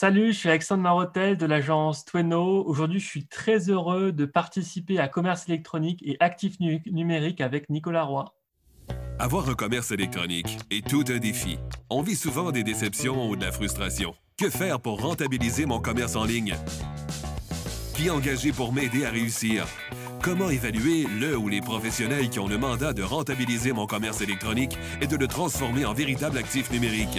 Salut, je suis Alexandre Marotel de l'agence Tweno. Aujourd'hui, je suis très heureux de participer à Commerce électronique et actif numérique avec Nicolas Roy. Avoir un commerce électronique est tout un défi. On vit souvent des déceptions ou de la frustration. Que faire pour rentabiliser mon commerce en ligne? Qui engager pour m'aider à réussir? Comment évaluer le ou les professionnels qui ont le mandat de rentabiliser mon commerce électronique et de le transformer en véritable actif numérique?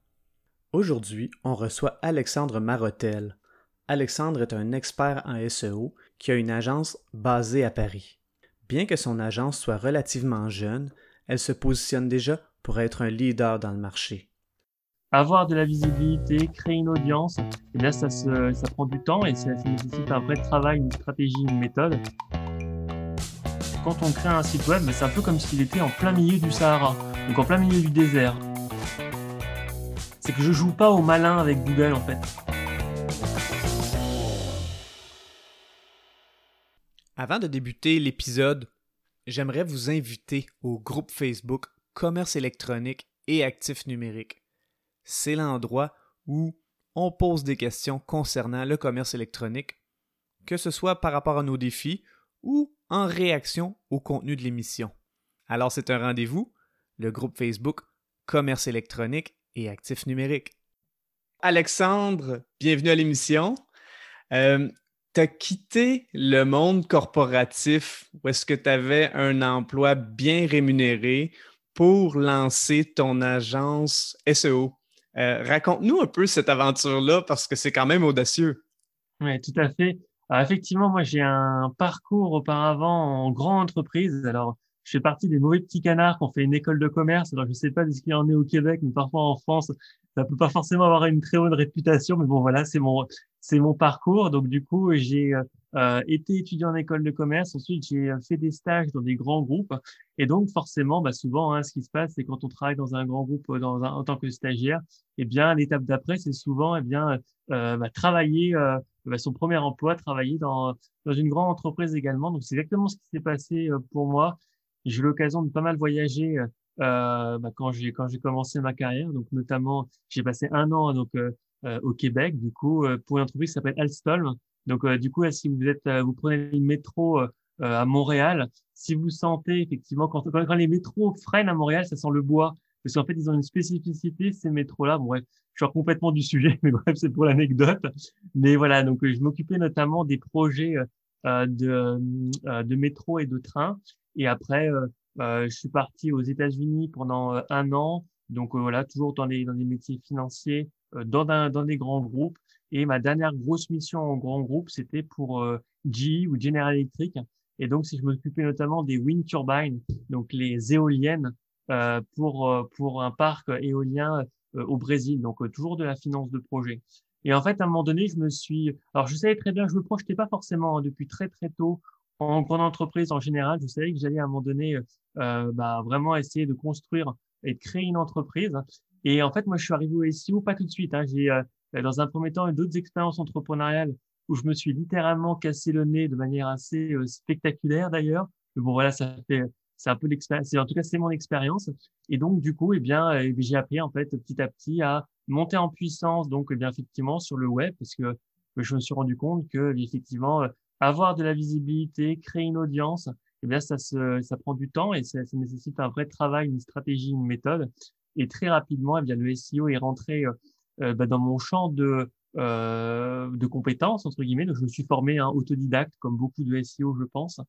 Aujourd'hui, on reçoit Alexandre Marotel. Alexandre est un expert en SEO qui a une agence basée à Paris. Bien que son agence soit relativement jeune, elle se positionne déjà pour être un leader dans le marché. Avoir de la visibilité, créer une audience, et eh bien ça, prend du temps et ça, nécessite un vrai travail, une stratégie, une méthode. Quand on crée un site web, ben, c'est un peu comme s'il était en plein milieu du Sahara, donc en plein milieu du désert c'est que je joue pas au malin avec Google en fait. Avant de débuter l'épisode, j'aimerais vous inviter au groupe Facebook Commerce électronique et actifs numériques. C'est l'endroit où on pose des questions concernant le commerce électronique, que ce soit par rapport à nos défis ou en réaction au contenu de l'émission. Alors c'est un rendez-vous, le groupe Facebook Commerce électronique et actifs numériques. Alexandre, bienvenue à l'émission. Euh, tu as quitté le monde corporatif où est-ce que tu avais un emploi bien rémunéré pour lancer ton agence SEO. Euh, raconte-nous un peu cette aventure-là parce que c'est quand même audacieux. Oui, tout à fait. effectivement, moi, j'ai un parcours auparavant en grande entreprise. Alors, je fais partie des mauvais petits canards qui ont fait une école de commerce. Alors, je sais pas ce qu'il en est au Québec, mais parfois en France, ça peut pas forcément avoir une très bonne réputation. Mais bon, voilà, c'est mon, c'est mon parcours. Donc, du coup, j'ai euh, été étudiant en école de commerce. Ensuite, j'ai fait des stages dans des grands groupes. Et donc, forcément, bah, souvent, hein, ce qui se passe, c'est quand on travaille dans un grand groupe dans en tant que stagiaire, eh bien, l'étape d'après, c'est souvent, eh bien, euh, bah, travailler euh, bah, son premier emploi, travailler dans, dans une grande entreprise également. Donc, c'est exactement ce qui s'est passé euh, pour moi. J'ai eu l'occasion de pas mal voyager euh, euh, bah, quand j'ai quand j'ai commencé ma carrière. Donc notamment, j'ai passé un an donc euh, euh au Québec, du coup, euh, pour une entreprise qui s'appelle Alstom. Donc du coup, si vous êtes vous prenez le métro à Montréal, si vous sentez effectivement quand, quand, les métros freinent à Montréal, ça sent le bois. Parce qu'en fait, ils ont une spécificité, ces métros-là. Bon, bref, je sors complètement du sujet, mais bref, c'est pour l'anecdote. Mais voilà, donc je m'occupais notamment des projets euh, de, de métro et de train. Et après, euh, euh, je suis parti aux États-Unis pendant euh, un an. Donc voilà, toujours dans les, dans les métiers financiers, dans, dans des grands groupes. Et ma dernière grosse mission en grand groupe, c'était pour GE ou General Electric. Et donc, si je m'occupais notamment des wind turbines, donc les éoliennes, euh, pour, pour un parc éolien au Brésil. Donc, toujours de la finance de projet. Et en fait, à un moment donné, je me suis... Alors, je savais très bien, je me projetais pas forcément hein, depuis très, très tôt en grande entreprise en général, je savais que j'allais à un moment donné euh, bah, vraiment essayer de construire et de créer une entreprise. Et en fait, moi, je suis arrivé au SEO pas tout de suite. Hein. J'ai, euh, dans un premier temps, eu d'autres expériences entrepreneuriales où je me suis littéralement cassé le nez de manière assez euh, spectaculaire d'ailleurs. Mais bon, voilà, ça fait, c'est un peu l'expérience. En tout cas, c'est mon expérience. Et donc, du coup, eh bien, j'ai appris en fait petit à petit à monter en puissance. Donc, eh bien, effectivement, sur le web, parce que je me suis rendu compte que effectivement avoir de la visibilité, créer une audience, eh bien, ça, se, ça prend du temps et ça, nécessite un vrai travail, une stratégie, une méthode. Et très rapidement, eh bien, le SEO est rentré euh, euh, bah, dans mon champ de, euh, de compétences, entre guillemets. Donc, je me suis formé un autodidacte, comme beaucoup de SEO, je pense.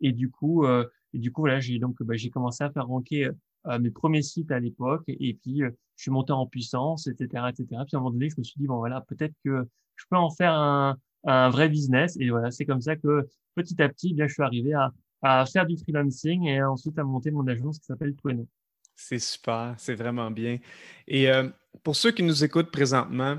Et du coup, et du coup, voilà, j'ai donc, bah, j'ai commencé à faire ranker mes premiers sites à l'époque. Et, et puis, je suis monté en puissance, etc., etc. Puis, à un moment donné, je me suis dit, bon, voilà, peut-être que je peux en faire un, un vrai business. Et voilà, c'est comme ça que petit à petit, bien, je suis arrivé à, à faire du freelancing et ensuite à monter mon agence qui s'appelle Tweno. C'est super, c'est vraiment bien. Et euh, pour ceux qui nous écoutent présentement,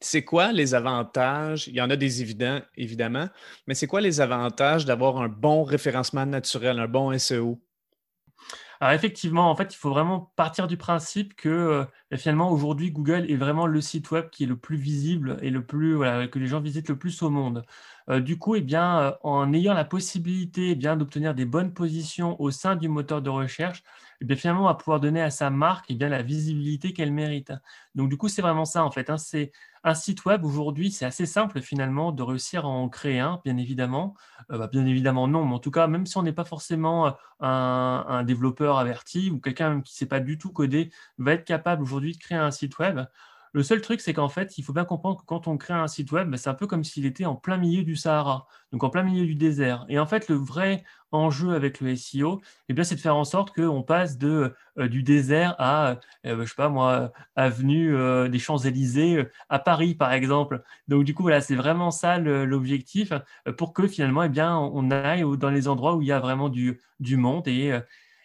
C'est quoi les avantages? Il y en a des évidents, évidemment, mais c'est quoi les avantages d'avoir un bon référencement naturel, un bon SEO? Alors effectivement, en fait, il faut vraiment partir du principe que euh, finalement aujourd'hui Google est vraiment le site web qui est le plus visible et le plus que les gens visitent le plus au monde. Euh, du coup, eh bien, euh, en ayant la possibilité eh d'obtenir des bonnes positions au sein du moteur de recherche, eh bien, finalement, on va pouvoir donner à sa marque eh bien, la visibilité qu'elle mérite. Donc, du coup, c'est vraiment ça, en fait. Hein. un site web, aujourd'hui, c'est assez simple, finalement, de réussir à en créer un, bien évidemment. Euh, bah, bien évidemment, non, mais en tout cas, même si on n'est pas forcément un, un, développeur averti ou quelqu'un qui ne sait pas du tout coder, va être capable aujourd'hui de créer un site web. Le seul truc, c'est qu'en fait, il faut bien comprendre que quand on crée un site web, c'est un peu comme s'il était en plein milieu du Sahara, donc en plein milieu du désert. Et en fait, le vrai enjeu avec le SEO, eh bien, c'est de faire en sorte qu'on passe de, euh, du désert à, euh, je sais pas moi, avenue euh, des Champs-Élysées à Paris, par exemple. Donc, du coup, voilà, c'est vraiment ça l'objectif pour que finalement, eh bien, on aille dans les endroits où il y a vraiment du, du monde et,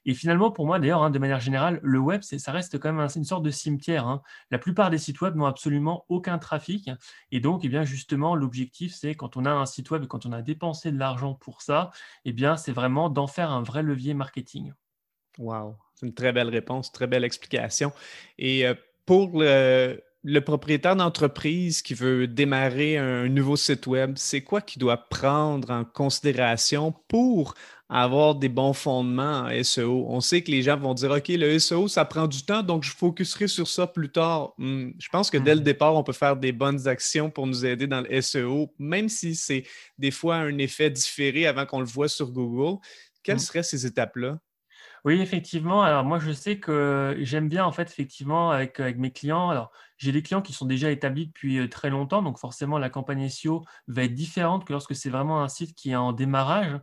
et finalement, pour moi, d'ailleurs, hein, de manière générale, le web, ça reste quand même une sorte de cimetière. Hein. La plupart des sites web n'ont absolument aucun trafic. Et donc, eh justement, l'objectif, c'est quand on a un site web et quand on a dépensé de l'argent pour ça, eh c'est vraiment d'en faire un vrai levier marketing. Wow, c'est une très belle réponse, très belle explication. Et euh, pour le propriétaire d'entreprise qui veut démarrer un nouveau site web, c'est quoi qu'il doit prendre en considération pour avoir des bons fondements en SEO. On sait que les gens vont dire, OK, le SEO, ça prend du temps, donc je focuserai sur ça plus tard. Hmm, je pense que dès le mhm. départ, on peut faire des bonnes actions pour nous aider dans le SEO, même si c'est des fois un effet différé avant qu'on le voit sur Google. Quelles mhm. seraient ces étapes-là? Oui, effectivement. Alors moi, je sais que j'aime bien, en fait, effectivement, avec, avec mes clients. Alors, j'ai des clients qui sont déjà établis depuis euh, très longtemps, donc forcément, la campagne SEO va être différente que lorsque c'est vraiment un site qui est en démarrage.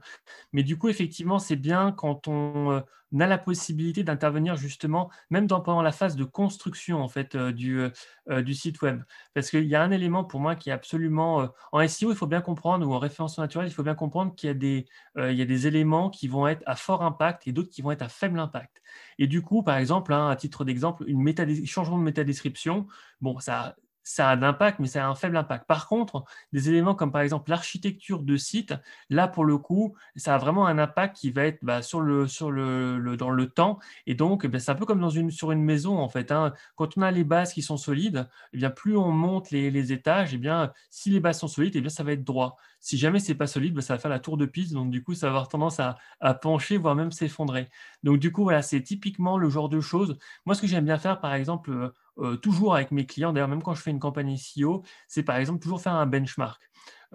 Mais du coup, effectivement, c'est bien quand on euh, a la possibilité d'intervenir justement, même pendant la phase de construction en fait euh, du, site web. Parce qu'il y a un élément pour moi qui est absolument... en SEO, il faut bien comprendre, ou en référencement naturelle, il faut bien comprendre qu'il y, a y a des éléments qui vont être à fort impact et d'autres qui vont être à faible impact. Et du coup, par exemple, hein, à titre d'exemple, un changement de métadescription, bon, ça, ça a un impact, mais ça a un faible impact. Par contre, des éléments comme par exemple l'architecture de site, là pour le coup, ça a vraiment un impact qui va être bah, sur le, sur le, dans le temps. Et donc, bah, c'est un peu comme dans une, sur une maison en fait. Hein. Quand on a les bases qui sont solides, eh bien, plus on monte les, les étages, eh bien, si les bases sont solides, eh bien, ça va être droit. Si jamais c'est pas solide, bah, ça va faire la tour de piste. Donc, du coup, ça va avoir tendance à, à pencher, voire même s'effondrer. Donc, du coup, voilà, c'est typiquement le genre de choses. Moi, ce que j'aime bien faire, par exemple, euh, euh, toujours avec mes clients, d'ailleurs même quand je fais une campagne SEO, c'est par exemple toujours faire un benchmark,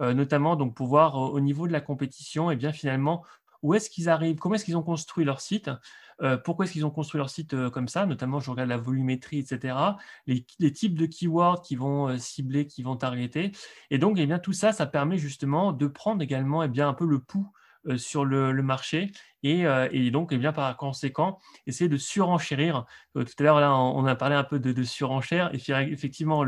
euh, notamment donc pouvoir au niveau de la compétition, et bien finalement où est-ce qu'ils arrivent, comment est-ce qu'ils ont construit leur site, euh, pourquoi est-ce qu'ils ont construit leur site comme ça, notamment je regarde la volumétrie, etc., les, types de keywords qui vont cibler, qui vont targeter, et donc eh bien tout ça, ça permet justement de prendre également eh bien un peu le pouls euh, sur le, marché et, euh, donc, eh bien, par conséquent, essayer de surenchérir. Euh, tout à l'heure, on a parlé un peu de, de surenchère. Et effectivement,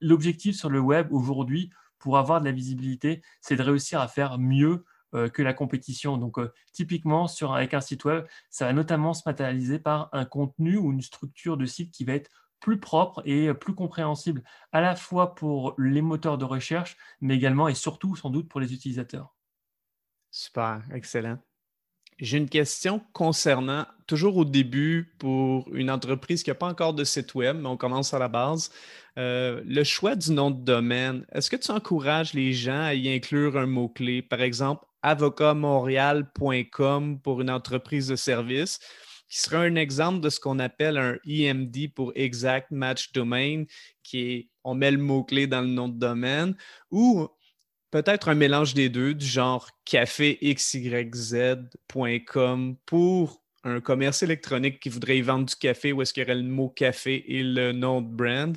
l'objectif sur le web aujourd'hui, pour avoir de la visibilité, c'est de réussir à faire mieux que la compétition. Donc, typiquement, sur, avec un site web, ça va notamment se matérialiser par un contenu ou une structure de site qui va être plus propre et plus compréhensible à la fois pour les moteurs de recherche, mais également et surtout sans doute pour les utilisateurs. Super, excellent. J'ai une question concernant, toujours au début, pour une entreprise qui n'a pas encore de site web, mais on commence à la base, euh, le choix du nom de domaine. Est-ce que tu encourages les gens à y inclure un mot-clé, par exemple avocatmontréal.com pour une entreprise de service, qui serait un exemple de ce qu'on appelle un EMD pour Exact Match Domain, qui est on met le mot-clé dans le nom de domaine, ou peut-être un mélange des deux, du genre caféxyz.com pour un commerce électronique qui voudrait y vendre du café où est-ce qu'il y aurait le mot café et le nom de brand,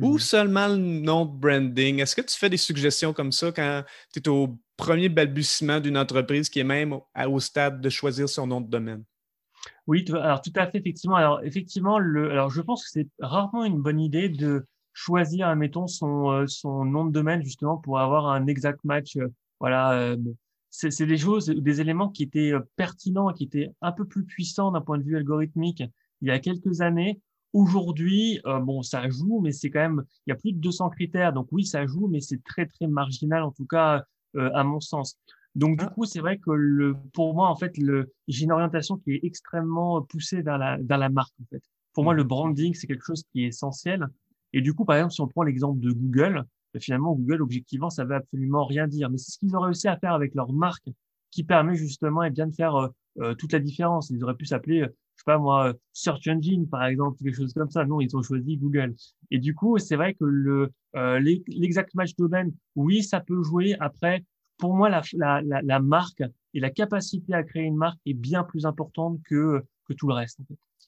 ou mhm. seulement le nom de branding. Est-ce que tu fais des suggestions comme ça quand tu es au premier balbutiement d'une entreprise qui est même au stade de choisir son nom de domaine? Oui, alors tout à fait, effectivement. Alors, effectivement, le, alors je pense que c'est rarement une bonne idée de choisir, admettons, son, euh, son nom de domaine justement pour avoir un exact match. Euh, voilà, euh, c'est des choses, des éléments qui étaient pertinents, qui étaient un peu plus puissants d'un point de vue algorithmique il y a quelques années. aujourd'hui, euh, bon, ça joue, mais c'est quand même, il y a plus de 200 critères. Donc oui, ça joue, mais c'est très, très marginal, en tout cas, euh, à mon sens. Donc, du ah. coup, c'est vrai que le, pour moi, en fait, le, j'ai une orientation qui est extrêmement poussée vers la, vers la marque, en fait. Pour moi, le mmh. branding, c'est quelque chose qui est essentiel. Et du coup, par exemple, si on prend l'exemple de Google, bah, finalement, Google, objectivement, ça veut absolument rien dire. Mais c'est ce qu'ils ont réussi à faire avec leur marque qui permet justement eh bien de faire euh, euh, toute la différence. Ils auraient pu s'appeler, euh, je sais pas moi, Search Engine par exemple, quelque chose comme ça. Non, ils ont choisi Google. Et du coup, c'est vrai que le l'exact match domaine, oui, ça peut jouer. Après, pour moi, la, la, marque et la capacité à créer une marque est bien plus importante que que tout le reste.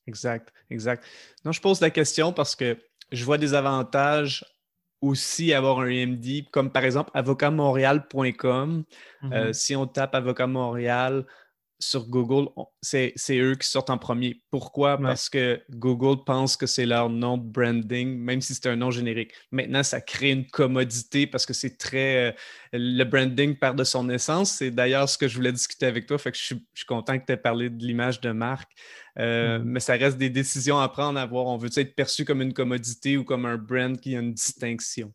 Exact, exact. Non, je pose la question parce que je vois des avantages aussi avoir un MD, comme par exemple avocatmontréal.com. Euh, mm-hmm. si on tape Avocat Montréal, sur Google, c'est eux qui sortent en premier. Pourquoi? Parce que Google pense que c'est leur nom de branding, même si c'est un nom générique. Maintenant, ça crée une commodité parce que c'est très. Euh, le branding perd de son essence. C'est d'ailleurs ce que je voulais discuter avec toi. Fait que je suis, content que tu aies parlé de l'image de marque. Euh, mm-hmm. Mais ça reste des décisions à prendre à voir. On veut être perçu comme une commodité ou comme un brand qui a une distinction?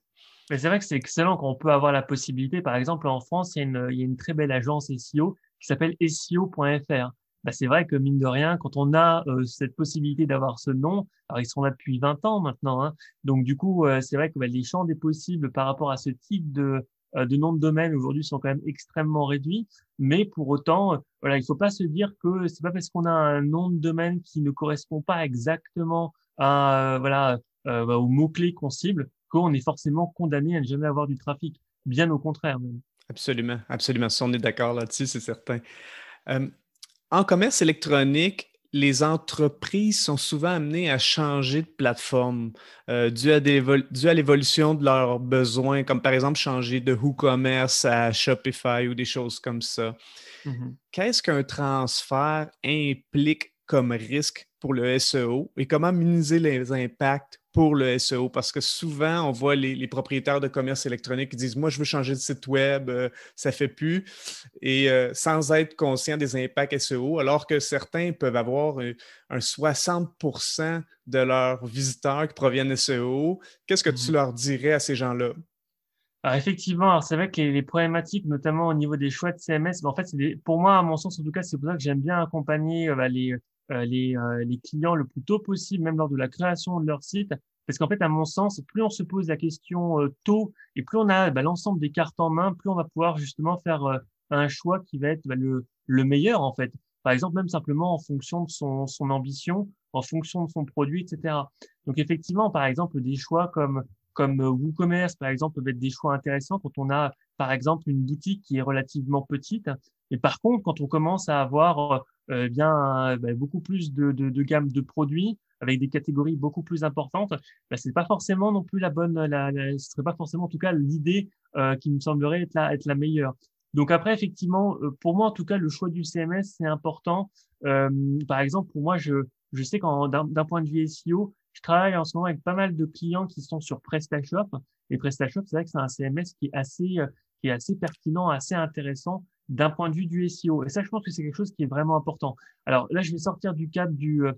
Mais c'est vrai que c'est excellent qu'on peut avoir la possibilité. Par exemple, en France, il y a une, il y a une très belle agence SEO qui s'appelle SEO.fr. Bah, c'est vrai que mine de rien, quand on a euh, cette possibilité d'avoir ce nom, alors ils sont là depuis 20 ans maintenant, hein, donc du coup, euh, c'est vrai que bah, les champs des possibles par rapport à ce type de, euh, de nom de domaine aujourd'hui sont quand même extrêmement réduits, mais pour autant, voilà, il faut pas se dire que c'est pas parce qu'on a un nom de domaine qui ne correspond pas exactement à voilà bah, aux mots clés qu'on cible qu'on est forcément condamné à ne jamais avoir du trafic. Bien au contraire. Même. Absolument, absolument. Si on est d'accord là-dessus, c'est certain. en commerce électronique, les entreprises sont souvent amenées à changer de plateforme euh, dû à, l'évolution de leurs besoins, comme par exemple changer de WooCommerce à Shopify ou des choses comme ça. Mmh Qu'est-ce qu'un transfert implique comme risque pour le SEO et comment minimiser les impacts pour le SEO parce que souvent, on voit les, propriétaires de commerce électronique qui disent Moi, je veux changer de site web, ça euh, ça fait plus, et euh, sans être conscient des impacts SEO, alors que certains peuvent avoir un, 60% de leurs visiteurs qui proviennent SEO. Qu'est-ce que tu mmh leur dirais à ces gens-là? Alors effectivement, c'est vrai que les, problématiques, notamment au niveau des choix de CMS, ben, en fait, pour moi, à mon sens, en tout cas, c'est pour ça que j'aime bien accompagner euh, bah, les, les, euh, les clients le plus tôt possible, même lors de la création de leur site. Parce qu'en fait, à mon sens, plus on se pose la question euh, tôt et plus on a bah, l'ensemble des cartes en main, plus on va pouvoir justement faire un choix qui va être bah, le, le meilleur en fait. Par exemple, même simplement en fonction de son, son ambition, en fonction de son produit, etc. Donc effectivement, par exemple, des choix comme comme WooCommerce, par exemple, peuvent être des choix intéressants quand on a, par exemple, une boutique qui est relativement petite. Et par contre, quand on commence à avoir euh, bien bah, beaucoup plus de, de, de, gamme de produits avec des catégories beaucoup plus importantes, bah, c'est pas forcément non plus la bonne, la, la, ce serait pas forcément en tout cas l'idée euh, qui me semblerait être la, meilleure. Donc après, effectivement, euh, pour moi en tout cas, le choix du CMS c'est important. Euh, par exemple, pour moi, je, je sais qu'en d'un point de vue SEO, je travaille en ce moment avec pas mal de clients qui sont sur PrestaShop. Et PrestaShop, c'est vrai que c'est un CMS qui est assez, qui est assez pertinent, assez intéressant d'un point de vue du SEO. Et ça, je pense que c'est quelque chose qui est vraiment important. Alors là, je vais sortir du cadre du, euh,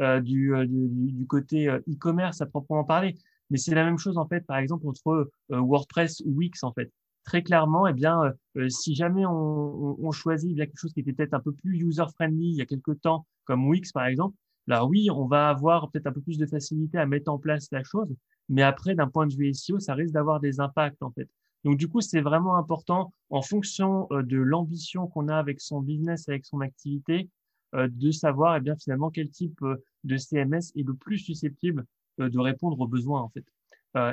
euh euh, du, côté e-commerce à proprement parler, mais c'est la même chose en fait, par exemple entre WordPress ou Wix en fait. Très clairement, eh bien, si jamais on, choisit bien quelque chose qui était peut-être un peu plus user-friendly il y a quelques temps, comme Wix par exemple, là oui, on va avoir peut-être un peu plus de facilité à mettre en place la chose, mais après, d'un point de vue SEO, ça risque d'avoir des impacts en fait. Donc, du coup, c'est vraiment important en fonction euh, de l'ambition qu'on a avec son business, avec son activité, euh, de savoir, eh bien, finalement, quel type euh, de CMS est le plus susceptible de répondre aux besoins, en fait.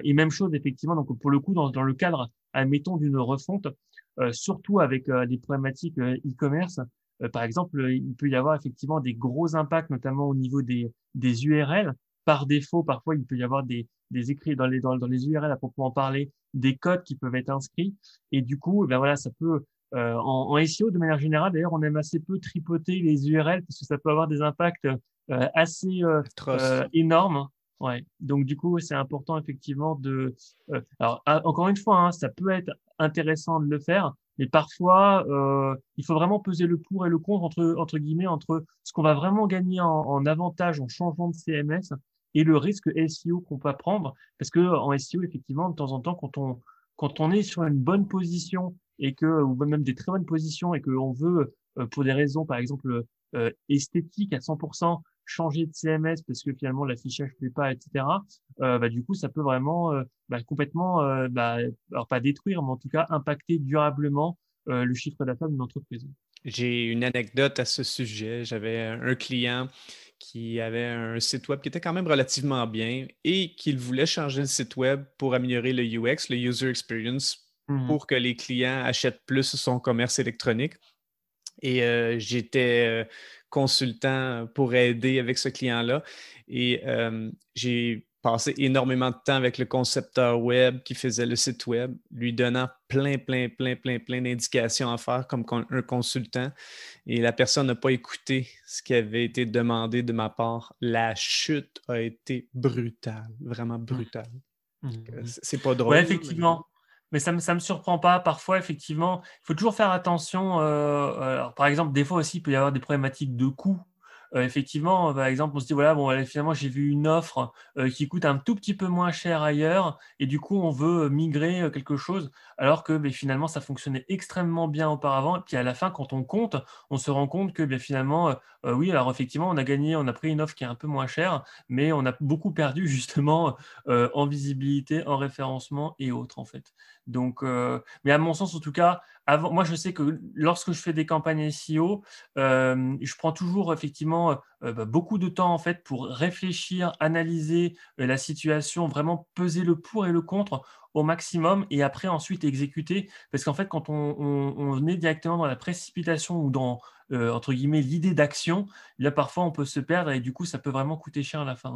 et même chose, effectivement, donc, pour le coup, dans, le cadre, admettons, d'une refonte, surtout avec des problématiques e-commerce, par exemple, il peut y avoir effectivement des gros impacts, notamment au niveau des, des URL. Par défaut, parfois, il peut y avoir des, des écrits dans les, dans, dans les URL à proprement parler, des codes qui peuvent être inscrits. Et du coup, ben voilà, ça peut, euh, en, en, SEO, de manière générale, d'ailleurs, on aime assez peu tripoter les URL parce que ça peut avoir des impacts euh, assez euh, euh énormes. Ouais. Donc du coup, c'est important effectivement de. Euh, alors encore une fois, hein, ça peut être intéressant de le faire, mais parfois, euh, il faut vraiment peser le pour et le contre entre entre guillemets entre ce qu'on va vraiment gagner en, en avantage en changeant de CMS et le risque SEO qu'on peut prendre. Parce que en SEO, effectivement, de temps en temps, quand on, quand on est sur une bonne position et que, ou même des très bonnes positions et qu'on veut, euh, pour des raisons, par exemple, euh, esthétiques à 100%, changer de CMS parce que finalement l'affichage ne plaît pas, etc. Euh, bah, du coup, ça peut vraiment euh, bah, complètement, bah, alors pas détruire, mais en tout cas impacter durablement le chiffre d'affaires d'une entreprise. J'ai une anecdote à ce sujet. J'avais un client qui avait un site web qui était quand même relativement bien et qu'il voulait changer le site web pour améliorer le UX, le user experience, mmh pour que les clients achètent plus son commerce électronique. Et euh, j'étais euh, consultant pour aider avec ce client-là. Et euh, j'ai passé énormément de temps avec le concepteur web qui faisait le site web, lui donnant plein, plein, plein, plein, plein d'indications à faire comme un consultant. Et la personne n'a pas écouté ce qui avait été demandé de ma part. La chute a été brutale, vraiment brutale. Mmh. C'est pas drôle. Oui, effectivement. Mais ça ne me, me surprend pas. Parfois, effectivement, il faut toujours faire attention. Euh, par exemple, des fois aussi, il peut y avoir des problématiques de coût euh, effectivement, par exemple, on se dit voilà, bon, finalement, j'ai vu une offre euh, qui coûte un tout petit peu moins cher ailleurs, et du coup, on veut euh, migrer quelque chose, alors que ben, finalement, ça fonctionnait extrêmement bien auparavant. Et puis à la fin, quand on compte, on se rend compte que ben, finalement, oui, alors effectivement, on a gagné, on a pris une offre qui est un peu moins chère, mais on a beaucoup perdu justement en visibilité, en référencement et autres en fait. Donc, mais à mon sens, en tout cas, moi, je sais que lorsque je fais des campagnes SEO, euh, je prends toujours effectivement euh, bah, beaucoup de temps en fait pour réfléchir, analyser euh, la situation, vraiment peser le pour et le contre au maximum et après ensuite exécuter. Parce qu'en fait, quand on, est directement dans la précipitation ou dans entre guillemets l'idée d'action, là parfois on peut se perdre et du coup ça peut vraiment coûter cher à la fin.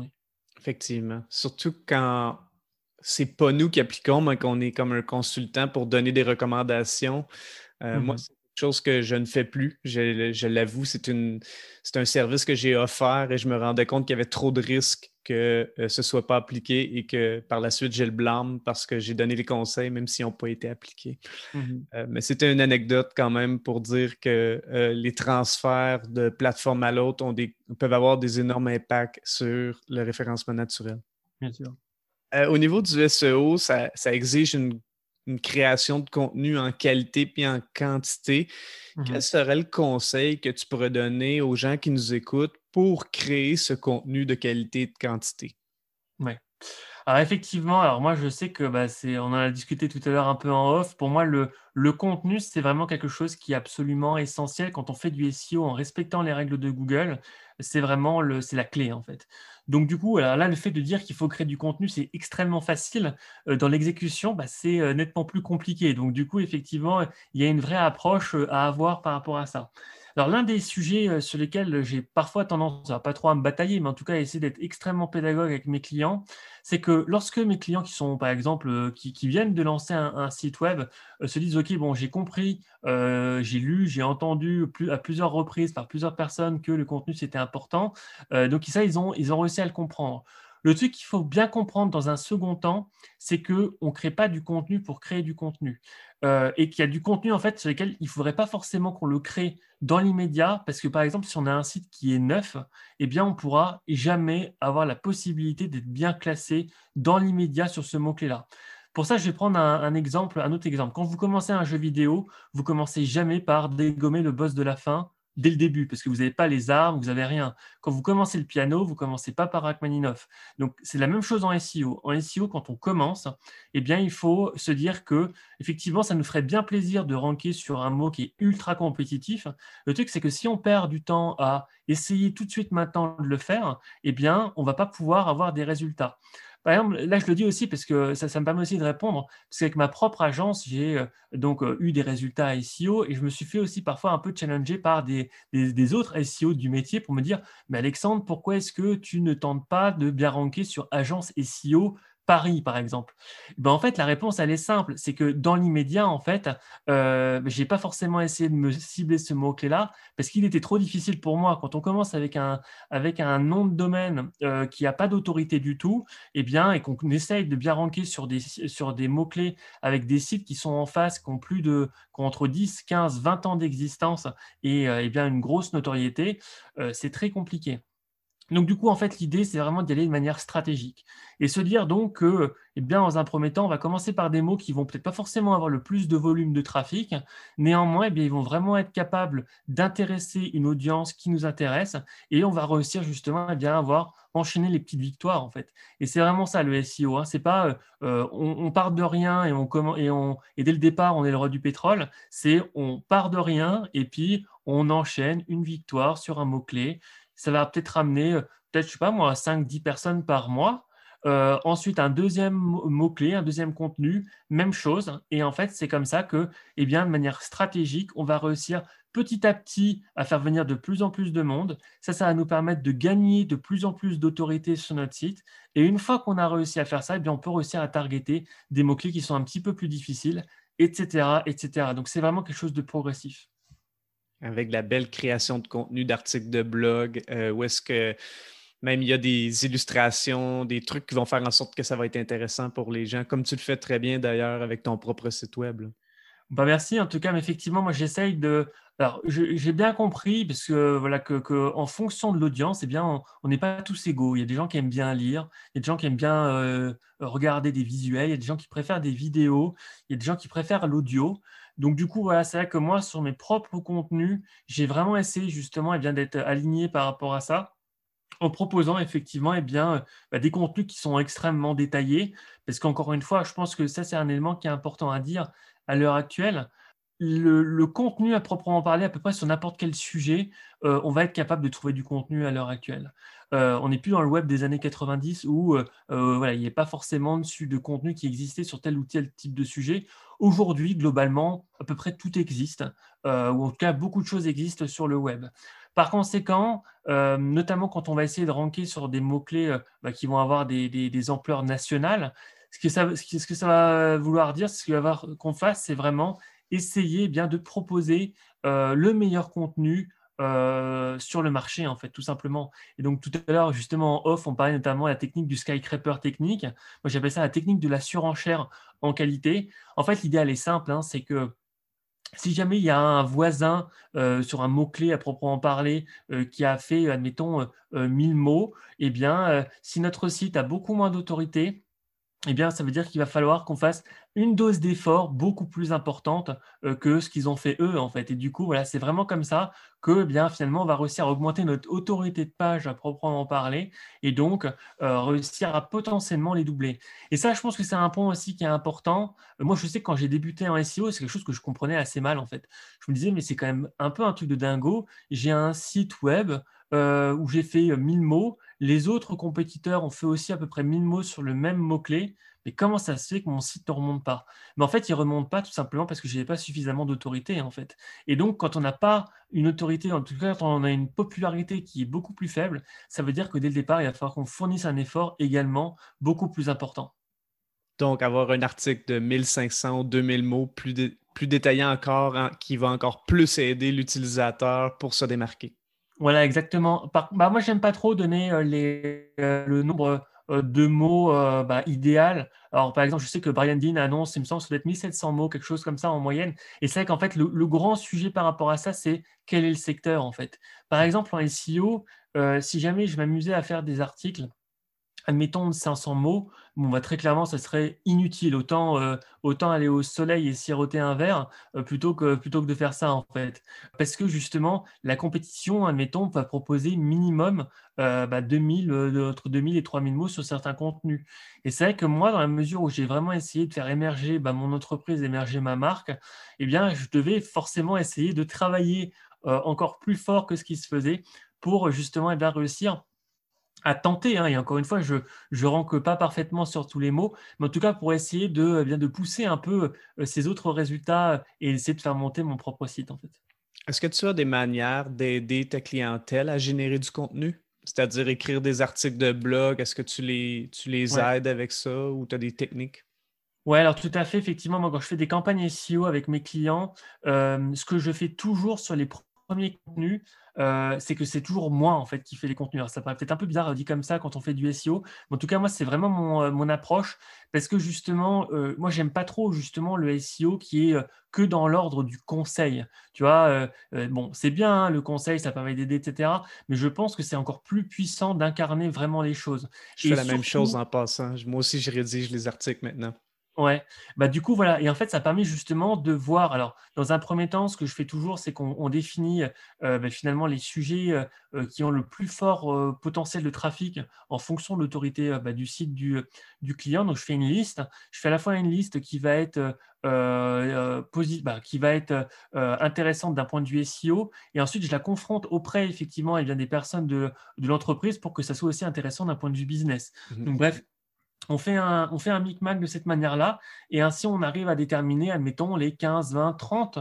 Effectivement, surtout quand c'est pas nous qui appliquons, mais qu'on est comme un consultant pour donner des recommandations. Euh, moi, mmh c'est quelque chose que je ne fais plus. Je, l'avoue, c'est, un service que j'ai offert et je me rendais compte qu'il y avait trop de risques que euh, ce ne soit pas appliqué et que par la suite, j'ai le blâme parce que j'ai donné les conseils, même s'ils n'ont pas été appliqués. Mmh euh, mais c'était une anecdote quand même pour dire que les transferts de plateforme à l'autre peuvent avoir des énormes impacts sur le référencement naturel. Bien sûr. Euh, au niveau du SEO, ça, exige une, création de contenu en qualité puis en quantité. Quel mhm. serait le conseil que tu pourrais donner aux gens qui nous écoutent pour créer ce contenu de qualité et de quantité? Oui. Alors effectivement, alors moi je sais que bah, c'est, on en a discuté tout à l'heure un peu en off. Pour moi, le, le contenu, c'est vraiment quelque chose qui est absolument essentiel quand on fait du SEO en respectant les règles de Google. C'est vraiment le, c'est la clé en fait. Donc du coup, là, le fait de dire qu'il faut créer du contenu, c'est extrêmement facile. Euh, dans l'exécution, bah, c'est euh, nettement plus compliqué. Donc du coup, effectivement, il y a une vraie approche euh, à avoir par rapport à ça. Alors l'un des sujets sur lesquels j'ai parfois tendance, à pas trop à me batailler, mais en tout cas à essayer d'être extrêmement pédagogue avec mes clients, c'est que lorsque mes clients qui sont, par exemple, qui, viennent de lancer un, site web, se disent, OK, bon, j'ai compris, j'ai lu, j'ai entendu à plusieurs reprises par plusieurs personnes que le contenu, c'était important. donc ça, ils ont réussi à le comprendre. Le truc qu'il faut bien comprendre dans un second temps, c'est qu'on ne crée pas du contenu pour créer du contenu. Euh, et qu'il y a du contenu en fait sur lequel il ne faudrait pas forcément qu'on le crée dans l'immédiat, parce que par exemple, si on a un site qui est neuf, eh bien, on pourra jamais avoir la possibilité d'être bien classé dans l'immédiat sur ce mot-clé-là. Pour ça, je vais prendre un, exemple, un autre exemple. Quand vous commencez un jeu vidéo, vous commencez jamais par dégommer le boss de la fin dès le début, parce que vous n'avez pas les armes, vous n'avez rien. Quand vous commencez le piano, vous commencez pas par Rachmaninoff. Donc, c'est la même chose en SEO. En SEO, quand on commence, eh bien, il faut se dire que, effectivement, ça nous ferait bien plaisir de ranker sur un mot qui est ultra compétitif. Le truc, c'est que si on perd du temps à essayer tout de suite maintenant de le faire, eh bien, on va pas pouvoir avoir des résultats. Par exemple, là, je le dis aussi parce que ça, me permet aussi de répondre, parce qu'avec ma propre agence, j'ai euh, donc euh, eu des résultats SEO et je me suis fait aussi parfois un peu challenger par des, des, autres SEO du métier pour me dire, mais Alexandre, pourquoi est-ce que tu ne tentes pas de bien ranker sur agence SEO Paris, par exemple ben, En fait, la réponse, elle est simple. C'est que dans l'immédiat, en fait, euh, je n'ai pas forcément essayé de me cibler ce mot-clé-là parce qu'il était trop difficile pour moi. Quand on commence avec un, avec un nom de domaine euh, qui n'a pas d'autorité du tout, eh bien, et qu'on essaye de bien ranker sur des, sur des mots-clés avec des sites qui sont en face, qui ont plus de, qui ont entre 10, 15, 20 ans d'existence et euh, eh bien une grosse notoriété, c'est très compliqué. Donc, du coup, en fait, l'idée, c'est vraiment d'y aller de manière stratégique. Et se dire donc que, eh dans un premier temps, on va commencer par des mots qui vont peut-être pas forcément avoir le plus de volume de trafic. Néanmoins, eh bien, ils vont vraiment être capables d'intéresser une audience qui nous intéresse. Et on va réussir justement à eh bien avoir enchaîné les petites victoires, en fait. Et c'est vraiment ça, le SEO. Hein. C'est pas euh, euh, on, part de rien et, on, et, dès le départ, on est le roi du pétrole. C'est on part de rien et puis on enchaîne une victoire sur un mot-clé ça va peut-être ramener, euh, peut-être, je sais pas moi, 5-10 personnes par mois. Euh, ensuite, un deuxième mot-clé, un deuxième contenu, même chose. Et en fait, c'est comme ça que, eh bien, de manière stratégique, on va réussir petit à petit à faire venir de plus en plus de monde. Ça, ça va nous permettre de gagner de plus en plus d'autorité sur notre site. Et une fois qu'on a réussi à faire ça, eh bien, on peut réussir à targeter des mots-clés qui sont un petit peu plus difficiles, etc., etc. Donc, c'est vraiment quelque chose de progressif avec la belle création de contenu, d'articles de blog, euh, où est-ce que même il y a des illustrations, des trucs qui vont faire en sorte que ça va être intéressant pour les gens, comme tu le fais très bien d'ailleurs avec ton propre site web. Bah merci en tout cas, mais effectivement, moi j'essaye de. Alors j'ai bien compris, parce que voilà, que, en fonction de l'audience, eh bien, on n'est pas tous égaux. Il y a des gens qui aiment bien lire, il y a des gens qui aiment bien euh, regarder des visuels, il y a des gens qui préfèrent des vidéos, il y a des gens qui préfèrent l'audio. Donc, du coup, voilà, c'est vrai que moi, sur mes propres contenus, j'ai vraiment essayé justement eh d'être aligné par rapport à ça en proposant effectivement eh bien, euh, bah, des contenus qui sont extrêmement détaillés. Parce qu'encore une fois, je pense que ça, c'est un élément qui est important à dire à l'heure actuelle. Le, contenu à proprement parler, à peu près sur n'importe quel sujet, euh, on va être capable de trouver du contenu à l'heure actuelle. Euh, on n'est plus dans le web des années 90 où voilà, il n'y a pas forcément dessus de contenu qui existait sur tel ou tel type de sujet. Aujourd'hui, globalement, à peu près tout existe, euh, ou en tout cas, beaucoup de choses existent sur le web. Par conséquent, euh, notamment quand on va essayer de ranker sur des mots-clés euh, bah, qui vont avoir des, ampleurs nationales, ce que, ça, ce que ça va vouloir dire, ce qu'il va qu'on fasse, c'est vraiment essayer bien de proposer le meilleur contenu euh, sur le marché, en fait, tout simplement. Et donc, tout à l'heure, justement, en off, on parlait notamment de la technique du skyscraper technique. Moi, j'appelle ça la technique de la surenchère en qualité. En fait, l'idéal est simple, hein, c'est que si jamais il y a un voisin euh, sur un mot-clé à proprement parler euh, qui a fait, admettons, 1000 mots, eh bien, si notre site a beaucoup moins d'autorité, eh bien, ça veut dire qu'il va falloir qu'on fasse une dose d'effort beaucoup plus importante euh, que ce qu'ils ont fait eux, en fait. Et du coup, voilà, c'est vraiment comme ça que, eh bien, finalement, on va réussir à augmenter notre autorité de page à proprement parler et donc euh, réussir à potentiellement les doubler. Et ça, je pense que c'est un point aussi qui est important. Euh, moi, je sais que quand j'ai débuté en SEO, c'est quelque chose que je comprenais assez mal, en fait. Je me disais, mais c'est quand même un peu un truc de dingo. J'ai un site web où j'ai fait 1000 mots les autres compétiteurs ont fait aussi à peu près 1000 mots sur le même mot-clé. Mais comment ça se fait que mon site ne remonte pas? Mais en fait, il ne remonte pas tout simplement parce que je n'avais pas suffisamment d'autorité, en fait. Et donc, quand on n'a pas une autorité, en tout cas, quand on a une popularité qui est beaucoup plus faible, ça veut dire que dès le départ, il va falloir qu'on fournisse un effort également beaucoup plus important. Donc, avoir un article de 1500 ou 2000 mots plus, plus détaillé encore, hein, qui va encore plus aider l'utilisateur pour se démarquer. Voilà, exactement. bah, moi, j'aime pas trop donner euh, euh, le nombre euh, de mots bah, idéal. Alors, par exemple, je sais que Brian Dean annonce, il me semble, ça doit être 1700 mots, quelque chose comme ça en moyenne. Et c'est vrai qu'en fait, le, grand sujet par rapport à ça, c'est quel est le secteur, en fait. Par exemple, en SEO, si jamais je m'amusais à faire des articles admettons 500 mots, bon, bah, très clairement, ça serait inutile. Autant, euh, autant aller au soleil et siroter un verre euh, plutôt, que, plutôt que de faire ça, en fait. Parce que justement, la compétition, admettons, va proposer minimum euh, bah, 2000, entre 2000 et 3000 mots sur certains contenus. Et c'est vrai que moi, dans la mesure où j'ai vraiment essayé de faire émerger bah, mon entreprise, émerger ma marque, eh bien, je devais forcément essayer de travailler encore plus fort que ce qui se faisait pour justement eh réussir à tenter, hein, et encore une fois, je ne ranque pas parfaitement sur tous les mots, mais en tout cas pour essayer de, eh bien, de pousser un peu euh, ces autres résultats et essayer de faire monter mon propre site en fait. Est-ce que tu as des manières d'aider ta clientèle à générer du contenu? C'est-à-dire écrire des articles de blog, est-ce que tu les, tu les aides avec ça ou tu as des techniques? Oui, alors tout à fait. Effectivement, moi, quand je fais des campagnes SEO avec mes clients, euh, ce que je fais toujours sur les premier contenu, euh, c'est que c'est toujours moi en fait qui fait les contenus. ça paraît peut-être un peu bizarre dit comme ça quand on fait du SEO, mais en tout cas moi c'est vraiment mon, mon, approche parce que justement moi j'aime pas trop justement le SEO qui est que dans l'ordre du conseil. Tu vois, bon c'est bien hein, le conseil, ça permet d'aider etc. Mais je pense que c'est encore plus puissant d'incarner vraiment les choses. Je fais la même chose en passant. Moi aussi je rédige les articles maintenant. Ouais, bah du coup voilà, et en fait ça permet justement de voir. Alors dans un premier temps, ce que je fais toujours, c'est qu'on définit euh, bah, finalement les sujets euh, euh, qui ont le plus fort potentiel de trafic en fonction de l'autorité bah, du site du, du, client. Donc je fais une liste. Je fais à la fois une liste qui va être bah, qui va être intéressante d'un point de vue SEO, et ensuite je la confronte auprès effectivement et bien, des personnes de, de l'entreprise pour que ça soit aussi intéressant d'un point de vue business. Mmh Donc bref, on fait un, on fait micmac de cette manière-là, et ainsi on arrive à déterminer, admettons, les 15, 20, 30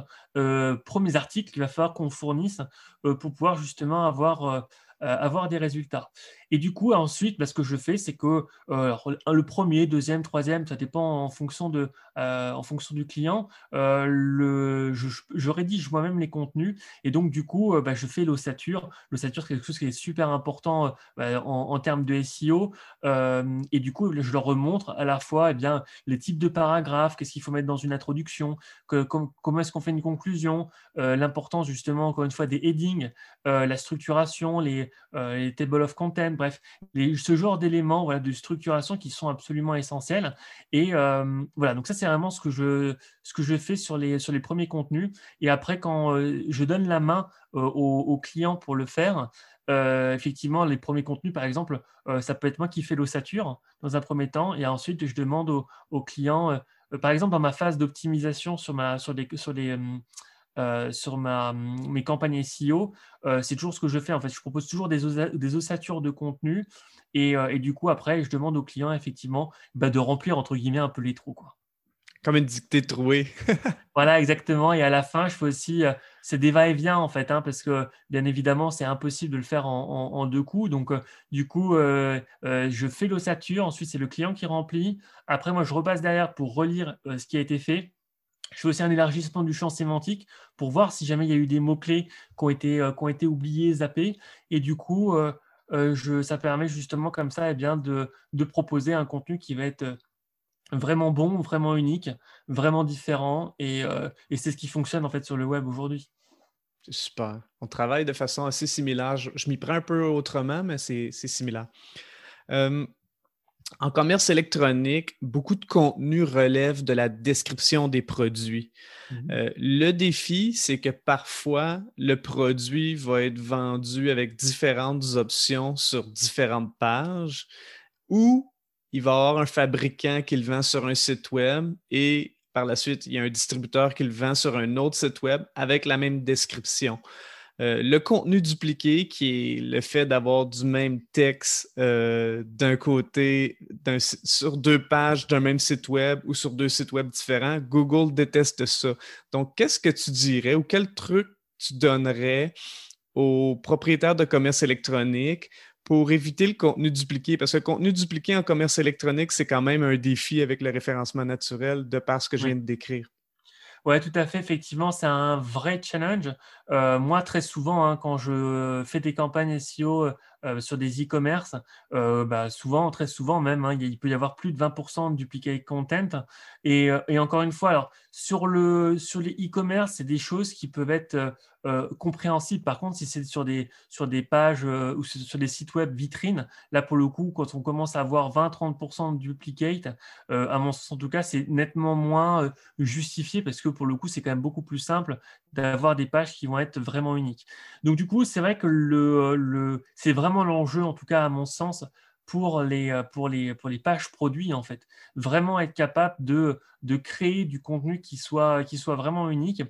premiers articles qu'il va falloir qu'on fournisse euh, pour pouvoir justement avoir, euh, euh, avoir des résultats. Et du coup, ensuite, bah, ce que je fais, c'est que euh, le premier, deuxième, troisième, ça dépend en fonction, de, euh, en fonction du client. le, je, rédige moi-même les contenus et donc, du coup, bah, je fais l'ossature. L'ossature, c'est quelque chose qui est super important bah, en, termes de SEO. et du coup, je leur remontre à la fois eh bien, les types de paragraphes, qu'est-ce qu'il faut mettre dans une introduction, comment est-ce qu'on fait une conclusion, l'importance justement, encore une fois, des headings, la structuration, les, les tables of content bref, ce genre d'éléments voilà, de structuration qui sont absolument essentiels. Et euh, voilà, donc ça, c'est vraiment ce que, je, ce que je fais sur les, sur les premiers contenus. Et après, quand euh, je donne la main euh, aux, clients pour le faire, effectivement, les premiers contenus, par exemple, ça peut être moi qui fais l'ossature dans un premier temps, et ensuite je demande aux, clients, par exemple, dans ma phase d'optimisation sur, sur, sur les, euh, sur ma, mes campagnes SEO, euh, c'est toujours ce que je fais. En fait, je propose toujours des, des ossatures de contenu et, euh, et, du coup, après, je demande aux clients effectivement bah, de remplir entre guillemets un peu les trous. Quoi. Comme une dictée trouée. voilà, exactement. Et à la fin, je fais aussi, c'est des va-et-vient en fait, hein, parce que bien évidemment, c'est impossible de le faire en, en, deux coups. Donc, du coup, je fais l'ossature, ensuite, c'est le client qui remplit. Après, moi, je repasse derrière pour relire ce qui a été fait. Je fais aussi un élargissement du champ sémantique pour voir si jamais il y a eu des mots-clés qui, ont été, euh, qui ont été oubliés, zappés. Et du coup, euh, euh, ça permet justement comme ça eh bien, de, de, proposer un contenu qui va être vraiment bon, vraiment unique, vraiment différent. Et, et c'est ce qui fonctionne en fait sur le web aujourd'hui. Super. On travaille de façon assez similaire. Je, m'y prends un peu autrement, mais c'est similaire. En commerce électronique, beaucoup de contenu relève de la description des produits. Mhm. Euh, le défi, c'est que parfois, le produit va être vendu avec différentes options sur différentes pages ou il va y avoir un fabricant qui le vend sur un site web et par la suite, il y a un distributeur qui le vend sur un autre site web avec la même description. Euh, le contenu dupliqué, qui est le fait d'avoir du même texte euh, d'un côté, sur deux pages d'un même site web ou sur deux sites web différents, Google déteste ça. Donc, qu'est-ce que tu dirais ou quel truc tu donnerais aux propriétaires de commerce électronique pour éviter le contenu dupliqué? Parce que le contenu dupliqué en commerce électronique, c'est quand même un défi avec le référencement naturel de par ce que je viens de décrire. Oui, tout à fait. Effectivement, c'est un vrai challenge. Euh, moi, très souvent, hein, quand je fais des campagnes SEO euh, euh, sur des e-commerce, bah, souvent, très souvent même, hein, il peut y avoir plus de 20% de duplicate content. Et, et, encore une fois, sur, le, sur les e-commerce, c'est des choses qui peuvent être euh, compréhensible. Par contre, si c'est sur des, sur des pages euh, ou sur des sites web vitrines, là pour le coup, quand on commence à avoir 20-30% de duplicate, euh, à mon sens en tout cas, c'est nettement moins justifié parce que pour le coup, c'est quand même beaucoup plus simple d'avoir des pages qui vont être vraiment uniques. Donc du coup, c'est vrai que c'est vraiment l'enjeu, en tout cas à mon sens, pour les, pour les, pour les pages produits, en fait. Vraiment être capable de, de créer du contenu qui soit, qui soit vraiment unique.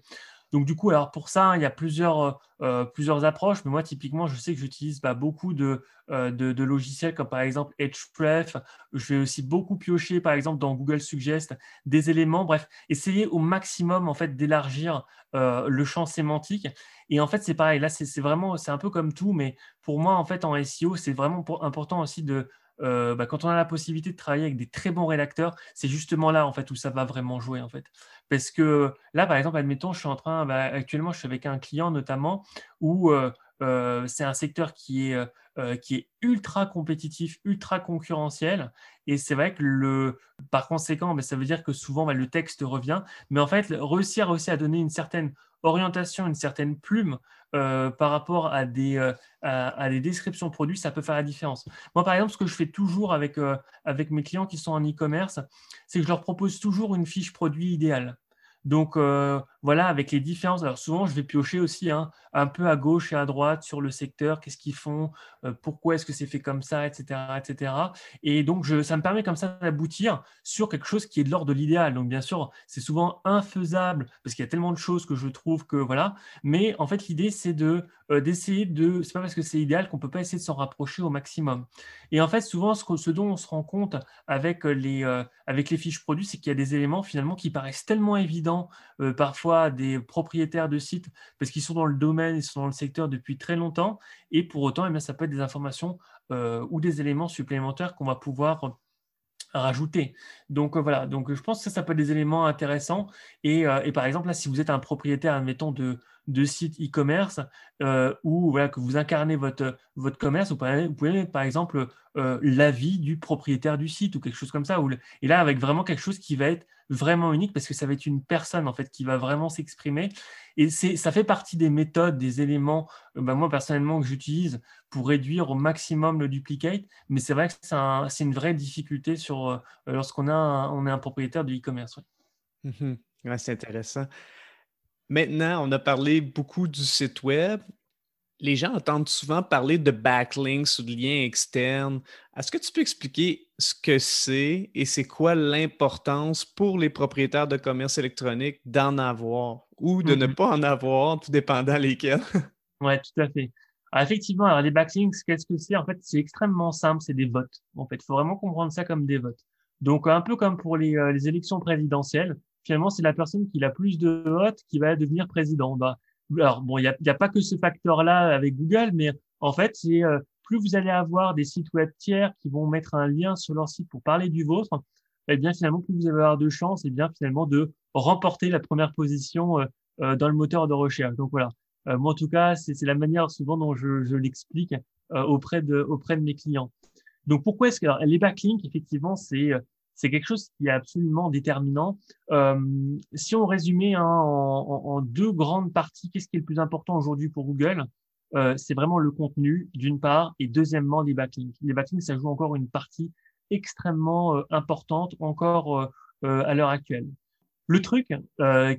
Donc du coup, alors pour ça, il y a plusieurs, euh, euh, plusieurs approches, mais moi typiquement, je sais que j'utilise bah, beaucoup euh, de, logiciels comme par exemple Href. Je vais aussi beaucoup piocher par exemple dans Google Suggest des éléments. Bref, essayer au maximum en fait d'élargir le champ sémantique. Et en fait, c'est pareil. Là, c'est vraiment, c'est un peu comme tout, mais pour moi en fait en SEO, c'est vraiment important aussi de bah, quand on a la possibilité de travailler avec des très bons rédacteurs, c'est justement là en fait où ça va vraiment jouer en fait. Parce que là, par exemple, admettons, je suis en train, bah, actuellement, je suis avec un client notamment où c'est un secteur qui est euh, qui est ultra compétitif, ultra concurrentiel. Et c'est vrai que le, par conséquent, ben, ça veut dire que souvent ben, le texte revient. Mais en fait, réussir aussi à donner une certaine orientation, une certaine plume euh, par rapport à des, euh, à, des descriptions produits, ça peut faire la différence. Moi, par exemple, ce que je fais toujours avec, avec mes clients qui sont en e-commerce, c'est que je leur propose toujours une fiche produit idéale. Donc euh, voilà, avec les différences. Alors souvent, je vais piocher aussi hein, un peu à gauche et à droite sur le secteur, qu'est-ce qu'ils font, euh, pourquoi est-ce que c'est fait comme ça, etc. etc. Et donc, ça me permet comme ça d'aboutir sur quelque chose qui est de l'ordre de l'idéal. Donc bien sûr, c'est souvent infaisable parce qu'il y a tellement de choses que je trouve que voilà. Mais en fait, l'idée, c'est de d'essayer de. C'est pas parce que c'est idéal qu'on peut pas essayer de s'en rapprocher au maximum. Et en fait, souvent, ce, ce dont on se rend compte avec les, avec les fiches produits, c'est qu'il y a des éléments finalement qui paraissent tellement évidents euh, parfois des propriétaires de sites parce qu'ils sont dans le domaine, ils sont dans le secteur depuis très longtemps. Et pour autant, eh bien, ça peut être des informations euh, ou des éléments supplémentaires qu'on va pouvoir rajouter. Donc euh, voilà, donc je pense que ça, ça peut être des éléments intéressants. Et, et, par exemple, là, si vous êtes un propriétaire, admettons, de, de sites e-commerce euh, ou voilà, que vous incarnez votre, votre commerce, vous pouvez, vous par exemple euh, l'avis du propriétaire du site ou quelque chose comme ça. et là, avec vraiment quelque chose qui va être vraiment unique parce que ça va être une personne en fait qui va vraiment s'exprimer. Et ça fait partie des méthodes, des éléments, euh, bah, moi personnellement, que j'utilise pour réduire au maximum le duplicate. Mais c'est vrai que c'est une vraie difficulté lorsqu'on a est un propriétaire de e-commerce. Mmh c'est intéressant. Maintenant, on a parlé beaucoup du site web. Les gens entendent souvent parler de backlinks ou de liens externes. Est-ce que tu peux expliquer ce que c'est et c'est quoi l'importance pour les propriétaires de commerce électronique d'en avoir ou de ne mmh pas en avoir, tout dépendant lesquels? oui, tout à fait. effectivement, alors les backlinks, qu'est-ce que c'est? En fait, c'est extrêmement simple, c'est des votes. En fait, il faut vraiment comprendre ça comme des votes. Donc, un peu comme pour les, euh, les élections présidentielles, finalement, c'est la personne qui a plus de votes qui va devenir président. Bah, alors, bon, il n'y a, pas que ce facteur-là avec Google, mais en fait, c'est euh, plus vous allez avoir des sites web tiers qui vont mettre un lien sur leur site pour parler du vôtre, et eh bien finalement, plus vous allez avoir de chances, et eh bien finalement de remporter la première position euh, euh, dans le moteur de recherche. Donc voilà. moi, en tout cas, c'est la manière souvent dont je, je l'explique auprès de auprès de mes clients. Donc pourquoi est-ce que alors, les backlinks, effectivement, c'est c'est quelque chose qui est absolument déterminant. Euh, si on résumait hein, en, deux grandes parties, qu'est-ce qui est le plus important aujourd'hui pour Google euh, C'est vraiment le contenu, d'une part, et deuxièmement, les backlinks. Les backlinks, ça joue encore une partie extrêmement euh, importante encore à l'heure actuelle. Le truc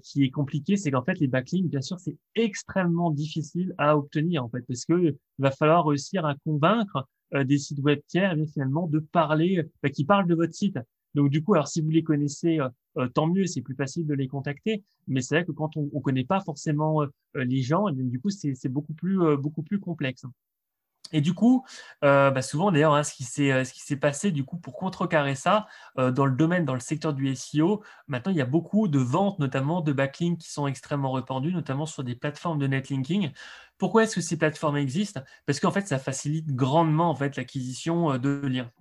qui est compliqué, c'est qu'en fait, les backlinks, bien sûr, c'est extrêmement difficile à obtenir, en fait, parce que va falloir réussir à convaincre des sites web tiers, eh finalement, de parler, qui parlent de votre site. Donc du coup, alors si vous les connaissez, euh, euh, tant mieux, c'est plus facile de les contacter. Mais c'est vrai que quand on ne connaît pas forcément euh, les gens, eh du coup, c'est beaucoup plus beaucoup plus complexe. Et du coup, bah souvent d'ailleurs, hein, ce qui s'est ce qui s'est passé du coup pour contrecarrer ça dans le domaine, dans le secteur du SEO, maintenant il y a beaucoup de ventes, notamment de backlinks, qui sont extrêmement répandues, notamment sur des plateformes de netlinking. Pourquoi est-ce que ces plateformes existent? Parce qu'en fait, ça facilite grandement en fait l'acquisition de liens.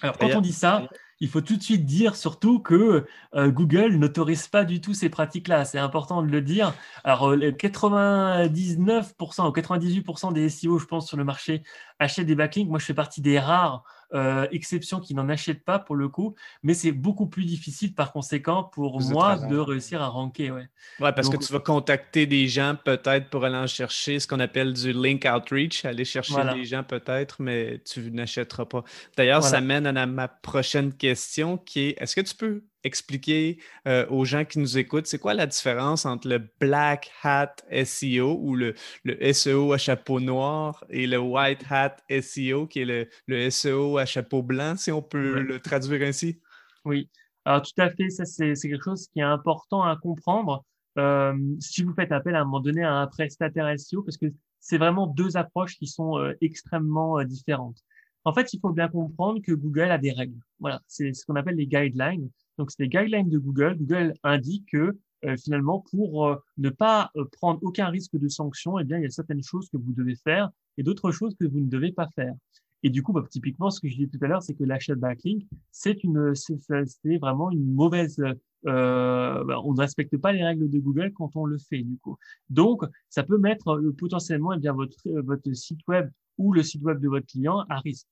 Alors quand on dit ça, il faut tout de suite dire surtout que euh, Google n'autorise pas du tout ces pratiques-là. C'est important de le dire. Alors, 99% euh, ou 98% des SEO, je pense, sur le marché achètent des backlinks. Moi, je fais partie des rares euh, exceptions qui n'en achètent pas pour le coup, mais c'est beaucoup plus difficile par conséquent pour moi de réussir à ranker. Ouais, ouais parce que tu vas contacter des gens peut-être pour aller en chercher ce qu'on appelle du link outreach, aller chercher des gens peut-être, mais tu n'achèteras pas. D'ailleurs, ça mène à ma prochaine question qui est est-ce que tu peux expliquer euh, aux gens qui nous écoutent, c'est quoi la différence entre le Black Hat SEO ou le, le, SEO à chapeau noir et le White Hat SEO qui est le, le SEO à chapeau blanc, si on peut le traduire ainsi? Oui, alors tout à fait, ça c'est quelque chose qui est important à comprendre. Euh, si vous faites appel à un moment donné à un prestataire SEO, parce que c'est vraiment deux approches qui sont euh, extrêmement différentes. En fait, il faut bien comprendre que Google a des règles. Voilà, c'est ce qu'on appelle les guidelines. Donc, c'est les guidelines de Google. Google indique que euh, finalement, pour euh, ne pas euh, prendre aucun risque de sanction, eh bien, il y a certaines choses que vous devez faire et d'autres choses que vous ne devez pas faire. Et du coup, bah, typiquement, ce que je disais tout à l'heure, c'est que l'achat de backlink, c'est une, c'est vraiment une mauvaise. Euh, bah, on ne respecte pas les règles de Google quand on le fait, du coup. Donc, ça peut mettre potentiellement eh bien votre votre site web ou le site web de votre client à risque.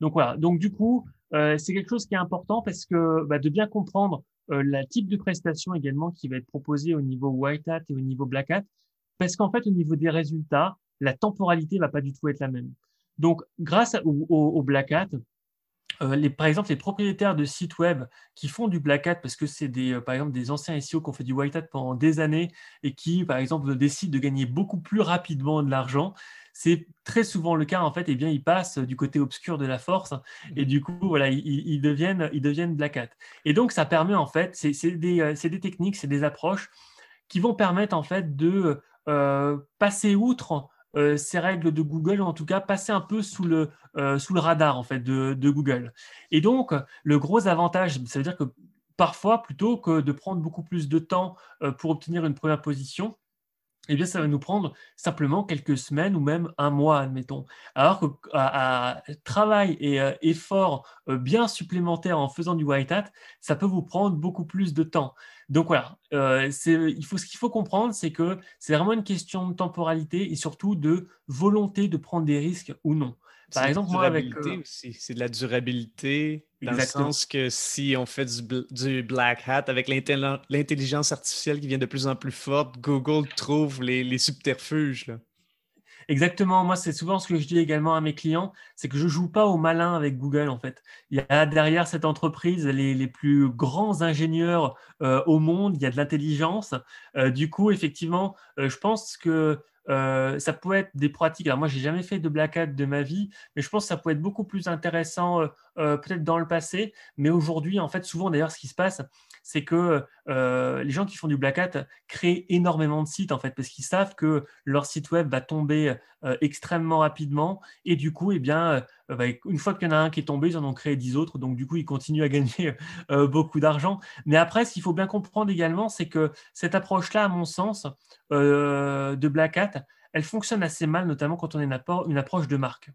Donc voilà. Donc du coup, c'est quelque chose qui est important parce que bah, de bien comprendre euh, la type de prestation également qui va être proposée au niveau white hat et au niveau black hat, parce qu'en fait au niveau des résultats, la temporalité va pas du tout être la même. Donc grâce au, au, black hat, euh, par exemple, les propriétaires de sites web qui font du black hat parce que c'est des, euh, par exemple, des anciens SEO qui ont fait du white hat pendant des années et qui, par exemple, décident de gagner beaucoup plus rapidement de l'argent, c'est très souvent le cas en fait. Et eh bien, ils passent du côté obscur de la force et du coup, voilà, ils, deviennent, ils deviennent black hat. Et donc, ça permet en fait, c'est des, euh, des, techniques, c'est des approches qui vont permettre en fait de passer outre ces règles de Google, en tout cas passer un peu sous le, sous le radar en fait de, de, Google. Et donc, le gros avantage, ça veut dire que parfois, plutôt que de prendre beaucoup plus de temps pour obtenir une première position, eh bien, ça va nous prendre simplement quelques semaines ou même un mois, admettons. Alors que à, travail et euh, effort euh, bien supplémentaire en faisant du white hat, ça peut vous prendre beaucoup plus de temps. Donc voilà, euh, il faut, ce qu'il faut comprendre, c'est que c'est vraiment une question de temporalité et surtout de volonté de prendre des risques ou non. Par exemple, moi, avec. C'est de la durabilité, dans le sens que si on fait du, black hat avec l'intelligence artificielle qui vient de plus en plus forte, Google trouve les, subterfuges. Là. Exactement. Moi, c'est souvent ce que je dis également à mes clients, c'est que je joue pas au malin avec Google en fait. Il y a derrière cette entreprise les, les plus grands ingénieurs euh, au monde. Il y a de l'intelligence. Euh, du coup, effectivement, euh, je pense que euh, ça peut être des pratiques. Alors moi, j'ai jamais fait de black hat de ma vie, mais je pense que ça peut être beaucoup plus intéressant euh, euh, peut-être dans le passé. Mais aujourd'hui, en fait, souvent d'ailleurs, ce qui se passe, c'est que les gens qui font du black hat créent énormément de sites en fait, parce qu'ils savent que leur site web va tomber extrêmement rapidement, et du coup, eh bien, bah, une fois qu'il y en a un qui est tombé, ils en ont créé dix autres, donc du coup, ils continuent à gagner beaucoup d'argent. Mais après, ce qu'il faut bien comprendre également, c'est que cette approche-là, à mon sens, de black hat, elle fonctionne assez mal, notamment quand on a une approche de marque.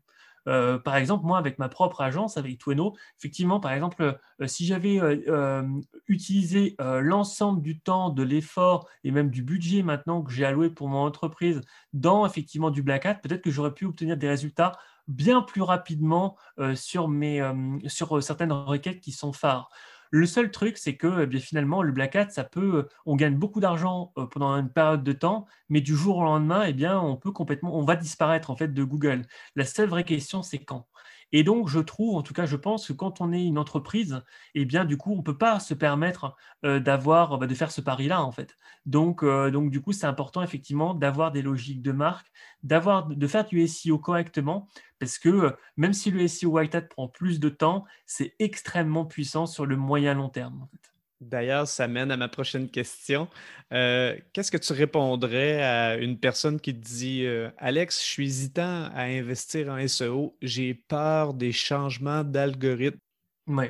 Euh, par exemple, moi, avec ma propre agence, avec Tweno, effectivement, par exemple, euh, si j'avais euh, utilisé l'ensemble du temps, de l'effort et même du budget maintenant que j'ai alloué pour mon entreprise dans effectivement du Black Hat, peut-être que j'aurais pu obtenir des résultats bien plus rapidement sur, mes, sur certaines requêtes qui sont phares. Le seul truc, c'est que eh finalement, le Black Hat, ça peut, euh, on gagne beaucoup d'argent euh, pendant une période de temps, mais du jour au lendemain, eh bien, on peut complètement, on va disparaître en fait de Google. La seule vraie question, c'est quand. Et donc, je trouve, en tout cas, je pense que quand on est une entreprise, eh bien, du coup, on ne peut pas se permettre euh, d'avoir, bah, de faire ce pari-là, en fait. Donc, donc, du coup, c'est important, effectivement, d'avoir des logiques de marque, d'avoir, de faire du SEO correctement, parce que euh, même si le SEO White Hat prend plus de temps, c'est extrêmement puissant sur le moyen long terme. D'ailleurs, ça mène à ma prochaine question. Euh, qu'est-ce que tu répondrais à une personne qui te dit euh, Alex, je suis hésitant à investir en SEO, j'ai peur des changements d'algorithme? Oui.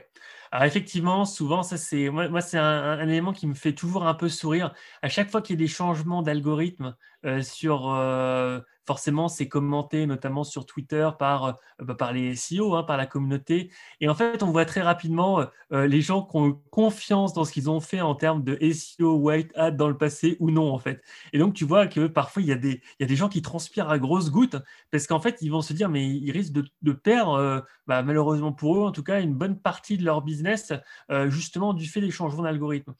Alors effectivement, souvent, ça c'est moi, c'est un, élément qui me fait toujours un peu sourire. À chaque fois qu'il y a des changements d'algorithme sur forcément, c'est commenté notamment sur Twitter par, euh, bah, par les SEO, hein, par la communauté. Et en fait, on voit très rapidement euh, euh, les gens qui ont confiance dans ce qu'ils ont fait en termes de SEO white hat dans le passé ou non, en fait. Et donc, tu vois que parfois, il y a des, il y a des gens qui transpirent à grosses gouttes parce qu'en fait, ils vont se dire, mais ils risquent de, perdre, bah, malheureusement pour eux, en tout cas, une bonne partie de leur business, justement, du fait des changements d'algorithme.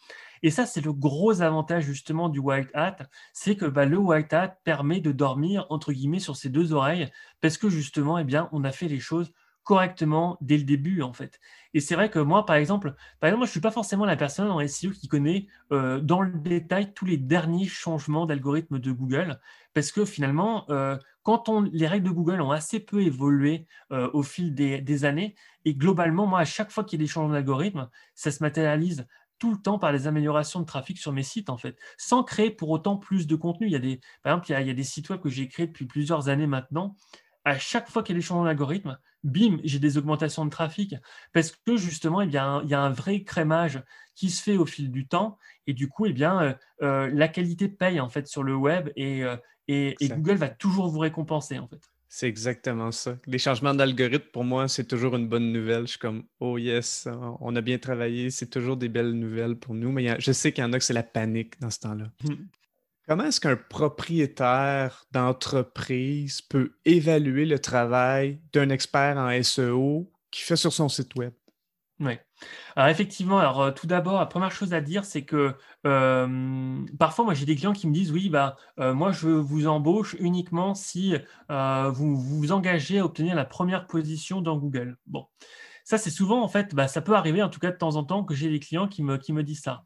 Et ça, c'est le gros avantage justement du white hat, c'est que bah, le white hat permet de dormir entre guillemets sur ses deux oreilles parce que justement, eh bien, on a fait les choses correctement dès le début en fait. Et c'est vrai que moi, par exemple, par exemple, je suis pas forcément la personne en SEO qui connaît euh, dans le détail tous les derniers changements d'algorithme de Google, parce que finalement, euh, quand les règles de Google ont assez peu évolué euh, au fil des, années, et globalement, moi, à chaque fois qu'il y a des changements d'algorithme, ça se matérialise tout le temps par les améliorations de trafic sur mes sites, en fait, sans créer pour autant plus de contenu. Il y a des, par exemple, il y a, des sites web que j'ai créés depuis plusieurs années maintenant. À chaque fois qu'il y a des changements d'algorithme, bim, j'ai des augmentations de trafic parce que justement, eh bien, il y a un vrai crémage qui se fait au fil du temps et du coup, eh bien, euh, euh, la qualité paye en fait sur le web et, euh, et, Google va toujours vous récompenser en fait. C'est exactement ça. Les changements d'algorithme, pour moi, c'est toujours une bonne nouvelle. Je suis comme, oh yes, on a bien travaillé, c'est toujours des belles nouvelles pour nous, mais je sais qu'il y en a que c'est la panique dans ce temps-là. Hmm. Comment est-ce qu'un propriétaire d'entreprise peut évaluer le travail d'un expert en SEO qui fait sur son site web? Oui. Alors effectivement, alors euh, tout d'abord, la première chose à dire, c'est que parfois, moi j'ai des clients qui me disent oui, bah euh, moi je vous embauche uniquement si euh, vous vous engagez à obtenir la première position dans Google. Bon, ça c'est souvent en fait, bah, ça peut arriver en tout cas de temps en temps que j'ai des clients qui me disent ça.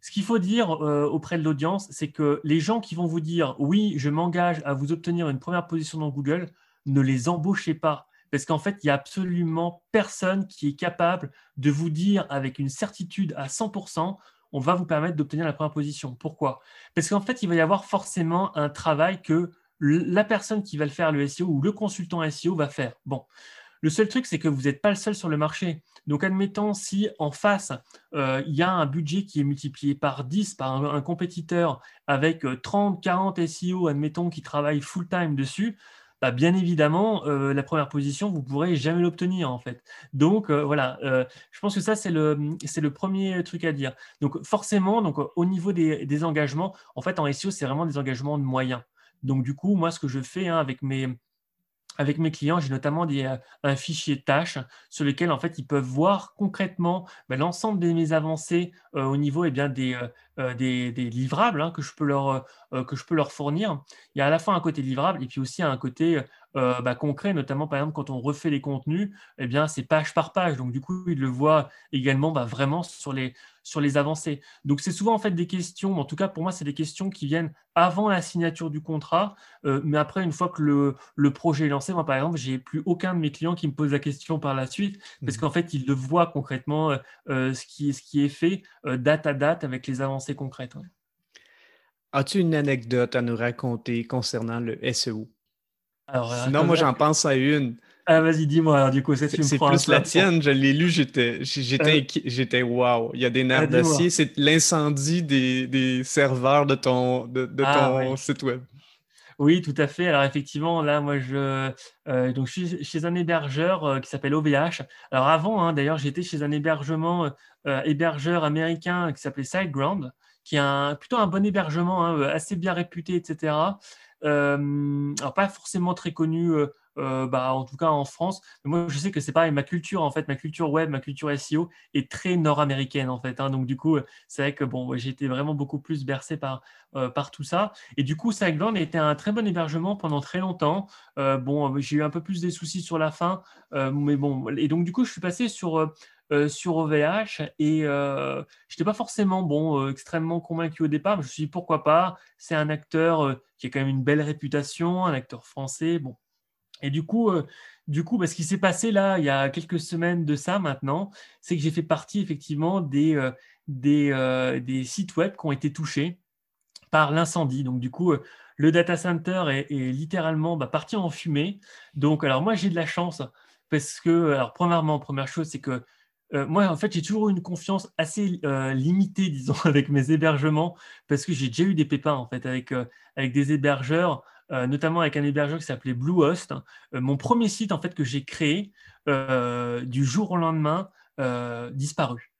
Ce qu'il faut dire auprès de l'audience, c'est que les gens qui vont vous dire oui, je m'engage à vous obtenir une première position dans Google, ne les embauchez pas parce qu'en fait, il n'y a absolument personne qui est capable de vous dire avec une certitude à 100%, on va vous permettre d'obtenir la première position. Pourquoi? Parce qu'en fait, il va y avoir forcément un travail que la personne qui va le faire, le SEO ou le consultant SEO va faire. Bon, le seul truc, c'est que vous n'êtes pas le seul sur le marché. Donc, admettons, si en face, euh, il y a un budget qui est multiplié par 10 par un, compétiteur avec 30, 40 SEO, admettons, qui travaillent full-time dessus, bah, bien évidemment, euh, la première position, vous ne pourrez jamais l'obtenir en fait. Donc euh, voilà, euh, je pense que ça, c'est le, premier truc à dire. Donc forcément, donc, au niveau des, engagements, en fait, en SEO, c'est vraiment des engagements de moyens. Donc du coup, moi, ce que je fais hein, avec mes avec mes clients, j'ai notamment des, un fichier tâches sur lequel en fait ils peuvent voir concrètement bah, l'ensemble de mes avancées au niveau eh euh, des, livrables hein, que, je peux leur, euh, euh, que je peux leur fournir. Il y a à la fois un côté livrable et puis aussi un côté bah, concret, notamment par exemple quand on refait les contenus, eh bien c'est page par page. Donc du coup, ils le voient également bah, vraiment sur les, sur les avancées. Donc c'est souvent en fait des questions, en tout cas pour moi, c'est des questions qui viennent avant la signature du contrat, mais après, une fois que le, le, projet est lancé, moi par exemple, j'ai plus aucun de mes clients qui me pose la question par la suite, parce mmh qu'en fait, ils le voient concrètement ce, qui, ce qui est fait date à date avec les avancées concrète. As-tu une anecdote à nous raconter concernant le SEO? Alors, euh, Sinon, moi, j'en pense à une. Ah, vas-y, dis-moi. Du coup, c'est plus la tienne. Je l'ai lu, j'étais, j'étais, euh, j'étais wow. Il y a des nerfs ah, d'acier. C'est l'incendie des, serveurs de ton, de, ah, ton site web. Oui, tout à fait. Alors effectivement, là, moi, je, euh, donc, je suis chez un hébergeur qui s'appelle OVH. Alors avant, hein, d'ailleurs, j'étais chez un hébergement hébergeur américain qui s'appelait SiteGround qui a plutôt un bon hébergement, hein, assez bien réputé, etc. Euh, pas forcément très connu, euh, bah, en tout cas en France. Mais moi, je sais que c'est pareil. Ma culture, en fait, ma culture web, ma culture SEO est très nord-américaine, en fait. Hein. donc du coup, c'est vrai que bon, été vraiment beaucoup plus bercé par par tout ça. Et du coup, a été un très bon hébergement pendant très longtemps. bon, j'ai eu un peu plus des soucis sur la fin, mais bon. Et donc du coup, je suis passé sur euh, sur OVH et euh, je n'étais pas forcément bon, euh, extrêmement convaincu au départ, mais je me suis dit pourquoi pas, c'est un acteur qui a quand même une belle réputation, un acteur français, bon. Et du coup, du coup bah, ce qui s'est passé là, il y a quelques semaines de ça maintenant, c'est que j'ai fait partie effectivement des, des, sites web qui ont été touchés par l'incendie. Donc du coup, le data center est, littéralement bah, parti en fumée. Donc alors moi j'ai de la chance parce que, alors premièrement, première chose, c'est que euh, moi, en fait, j'ai toujours eu une confiance assez euh, limitée, disons, avec mes hébergements, parce que j'ai déjà eu des pépins, en fait, avec, euh, avec des hébergeurs, notamment avec un hébergeur qui s'appelait Bluehost. mon premier site, en fait, que j'ai créé, du jour au lendemain, disparu.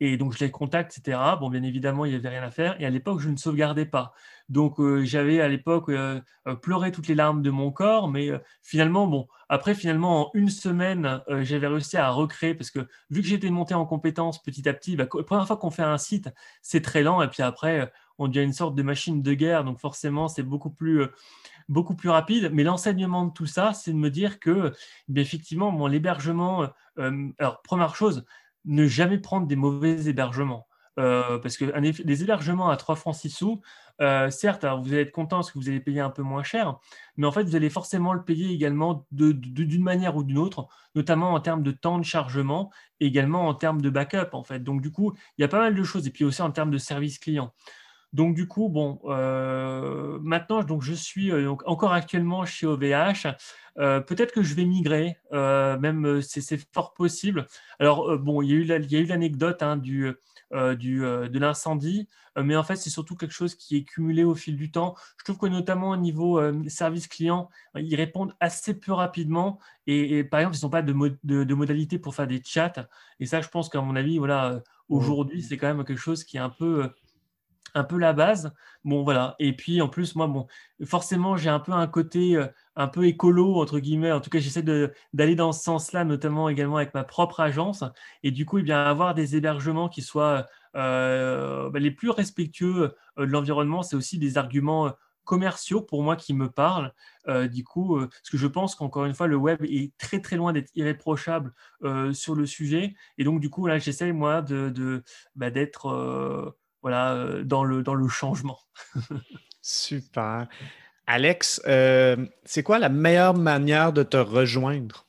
Et donc, je les contacte, etc. Bon, bien évidemment, il n'y avait rien à faire. Et à l'époque, je ne sauvegardais pas. Donc, euh, j'avais à l'époque euh, euh, pleuré toutes les larmes de mon corps. Mais finalement, bon, après, finalement, en une semaine, j'avais réussi à recréer parce que vu que j'étais monté en compétences petit à petit, bah, la première fois qu'on fait un site, c'est très lent. Et puis après, on devient une sorte de machine de guerre. Donc, forcément, c'est beaucoup plus beaucoup plus rapide. Mais l'enseignement de tout ça, c'est de me dire que, eh effectivement, mon l'hébergement, alors première chose, ne jamais prendre des mauvais hébergements. Euh, parce que les hébergements à 3 francs 6 sous, euh, certes, vous allez être content parce que vous allez payer un peu moins cher, mais en fait, vous allez forcément le payer également d'une manière ou d'une autre, notamment en termes de temps de chargement et également en termes de backup. En fait. Donc, du coup, il y a pas mal de choses, et puis aussi en termes de service client. Donc du coup, bon, euh, maintenant, donc, je suis euh, donc, encore actuellement chez OVH. Euh, peut-être que je vais migrer, même c'est fort possible. Alors bon, il y a eu l'anecdote hein, du, du, de l'incendie, mais en fait, c'est surtout quelque chose qui est cumulé au fil du temps. Je trouve que notamment au niveau service client, ils répondent assez peu rapidement et, par exemple, ils n'ont pas de, de, modalité pour faire des chats. Et ça, je pense qu'à mon avis, voilà, aujourd'hui, c'est quand même quelque chose qui est un peu un peu la base. Bon, voilà. Et puis, en plus, moi, bon, forcément, j'ai un peu un côté euh, un peu écolo, entre guillemets. En tout cas, j'essaie d'aller dans ce sens-là, notamment également avec ma propre agence. Et du coup, eh bien, avoir des hébergements qui soient euh, bah, les plus respectueux euh, de l'environnement, c'est aussi des arguments commerciaux pour moi qui me parlent. du coup, parce que je pense qu'encore une fois, le web est très très loin d'être irréprochable sur le sujet. Et donc, du coup, là, j'essaie moi de, bah, d'être voilà, euh, dans, le, dans le changement. Super. Alex, euh, c'est quoi la meilleure manière de te rejoindre?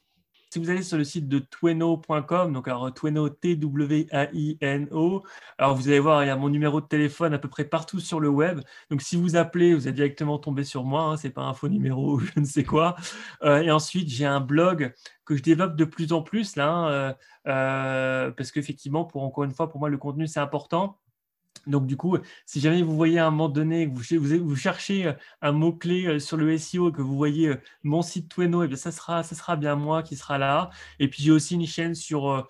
Si vous allez sur le site de tweno.com, donc alors tweno, T-W-A-I-N-O, alors vous allez voir, il y a mon numéro de téléphone à peu près partout sur le web. Donc si vous appelez, vous êtes directement tombé sur moi, hein, ce n'est pas un faux numéro ou je ne sais quoi. Euh, et ensuite, j'ai un blog que je développe de plus en plus là, hein, parce qu'effectivement, pour encore une fois, pour moi, le contenu, c'est important. Donc, du coup, si jamais vous voyez à un moment donné, vous, vous, cherchez euh, un mot-clé euh, sur le SEO et que vous voyez euh, mon site Tweno, et eh bien ça, sera, bien moi qui sera là. Et puis, j'ai aussi une chaîne sur,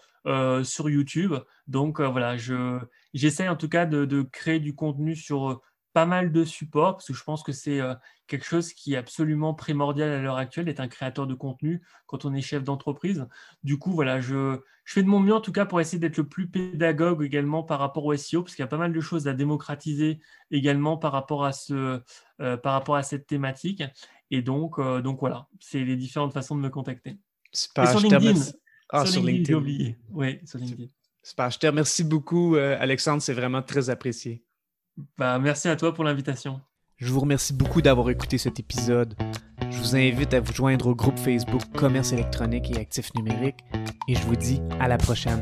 sur YouTube. Donc, voilà, j'essaie en tout cas de, de, créer du contenu sur pas mal de supports, parce que je pense que c'est euh, quelque chose qui est absolument primordial à l'heure actuelle, d'être un créateur de contenu quand on est chef d'entreprise. Du coup, voilà, je, fais de mon mieux en tout cas pour essayer d'être le plus pédagogue également par rapport au SEO, parce qu'il y a pas mal de choses à démocratiser également par rapport à, ce, euh, par rapport à cette thématique. Et donc, euh, donc voilà, c'est les différentes façons de me contacter. Super, sur LinkedIn. Ah, sur LinkedIn, j'ai oublié. Oui, sur LinkedIn. Super, je te remercie beaucoup, Alexandre, c'est vraiment très apprécié. Bah, merci à toi pour l'invitation. Je vous remercie beaucoup d'avoir écouté cet épisode. Je vous invite à vous joindre au groupe Facebook Commerce électronique et actifs numériques et je vous dis à la prochaine.